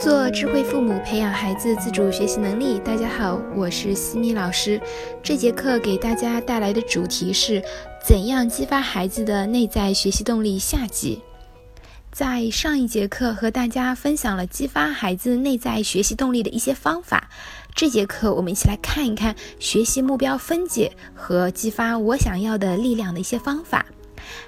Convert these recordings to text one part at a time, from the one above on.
做智慧父母，培养孩子自主学习能力。大家好，我是西米老师。这节课给大家带来的主题是怎样激发孩子的内在学习动力下集。在上一节课和大家分享了激发孩子内在学习动力的一些方法。这节课我们一起来看一看学习目标分解和激发我想要的力量的一些方法。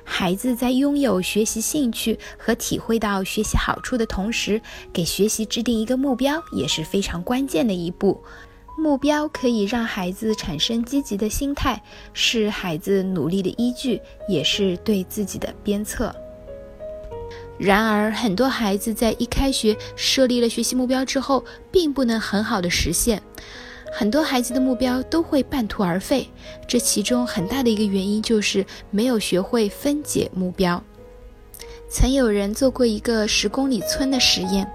孩子在拥有学习兴趣和体会到学习好处的同时，给学习制定一个目标也是非常关键的一步。目标可以让孩子产生积极的心态，是孩子努力的依据，也是对自己的鞭策。然而，很多孩子在一开学设立了学习目标之后，并不能很好的实现。很多孩子的目标都会半途而废，这其中很大的一个原因就是没有学会分解目标。曾有人做过一个十公里村的实验，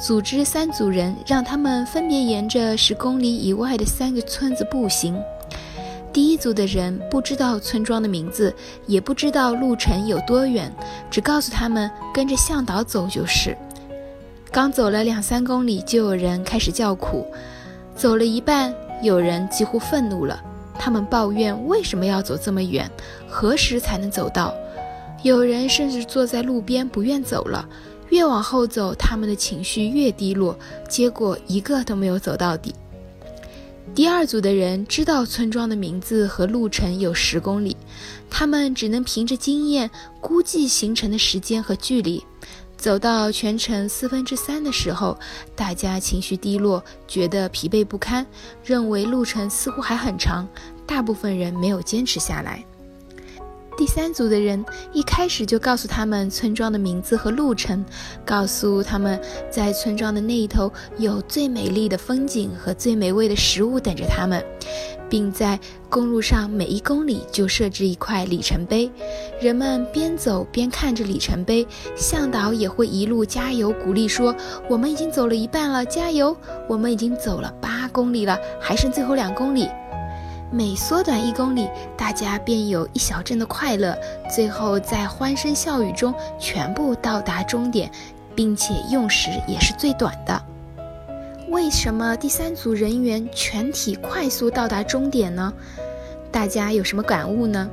组织三组人，让他们分别沿着十公里以外的三个村子步行。第一组的人不知道村庄的名字，也不知道路程有多远，只告诉他们跟着向导走就是。刚走了两三公里，就有人开始叫苦。走了一半，有人几乎愤怒了。他们抱怨为什么要走这么远，何时才能走到？有人甚至坐在路边不愿走了。越往后走，他们的情绪越低落，结果一个都没有走到底。第二组的人知道村庄的名字和路程有十公里，他们只能凭着经验估计行程的时间和距离。走到全程四分之三的时候，大家情绪低落，觉得疲惫不堪，认为路程似乎还很长，大部分人没有坚持下来。第三组的人一开始就告诉他们村庄的名字和路程，告诉他们在村庄的那一头有最美丽的风景和最美味的食物等着他们。并在公路上每一公里就设置一块里程碑，人们边走边看着里程碑，向导也会一路加油鼓励说：“我们已经走了一半了，加油！我们已经走了八公里了，还剩最后两公里。”每缩短一公里，大家便有一小阵的快乐，最后在欢声笑语中全部到达终点，并且用时也是最短的。为什么第三组人员全体快速到达终点呢？大家有什么感悟呢？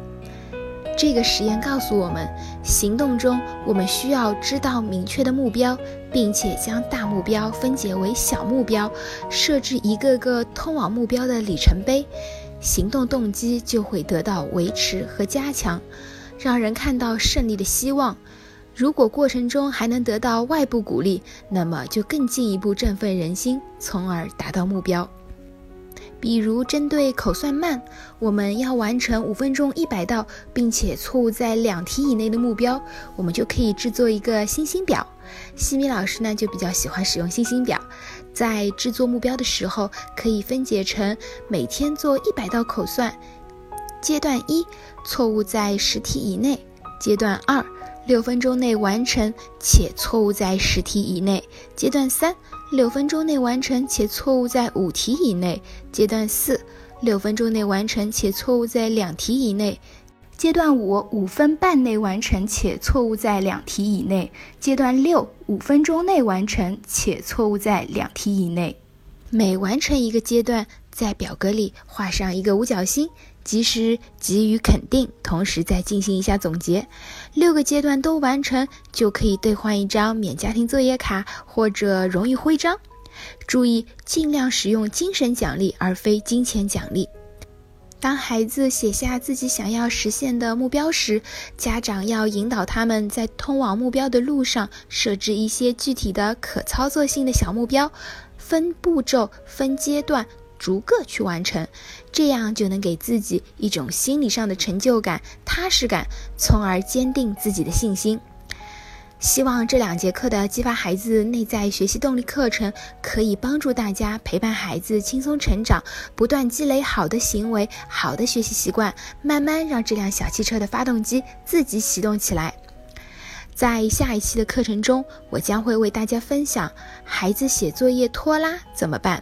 这个实验告诉我们，行动中我们需要知道明确的目标，并且将大目标分解为小目标，设置一个个通往目标的里程碑，行动动机就会得到维持和加强，让人看到胜利的希望。如果过程中还能得到外部鼓励，那么就更进一步振奋人心，从而达到目标。比如，针对口算慢，我们要完成五分钟一百道，并且错误在两题以内的目标，我们就可以制作一个星星表。西米老师呢，就比较喜欢使用星星表。在制作目标的时候，可以分解成每天做一百道口算。阶段一，错误在十题以内；阶段二。六分钟内完成且错误在十题以内。阶段三，六分钟内完成且错误在五题以内。阶段四，六分钟内完成且错误在两题以内。阶段五，五分半内完成且错误在两题以内。阶段六，五分钟内完成且错误在两题以内。每完成一个阶段，在表格里画上一个五角星。及时给予肯定，同时再进行一下总结。六个阶段都完成，就可以兑换一张免家庭作业卡或者荣誉徽章。注意，尽量使用精神奖励而非金钱奖励。当孩子写下自己想要实现的目标时，家长要引导他们在通往目标的路上设置一些具体的可操作性的小目标，分步骤、分阶段。逐个去完成，这样就能给自己一种心理上的成就感、踏实感，从而坚定自己的信心。希望这两节课的激发孩子内在学习动力课程，可以帮助大家陪伴孩子轻松成长，不断积累好的行为、好的学习习惯，慢慢让这辆小汽车的发动机自己启动起来。在下一期的课程中，我将会为大家分享孩子写作业拖拉怎么办。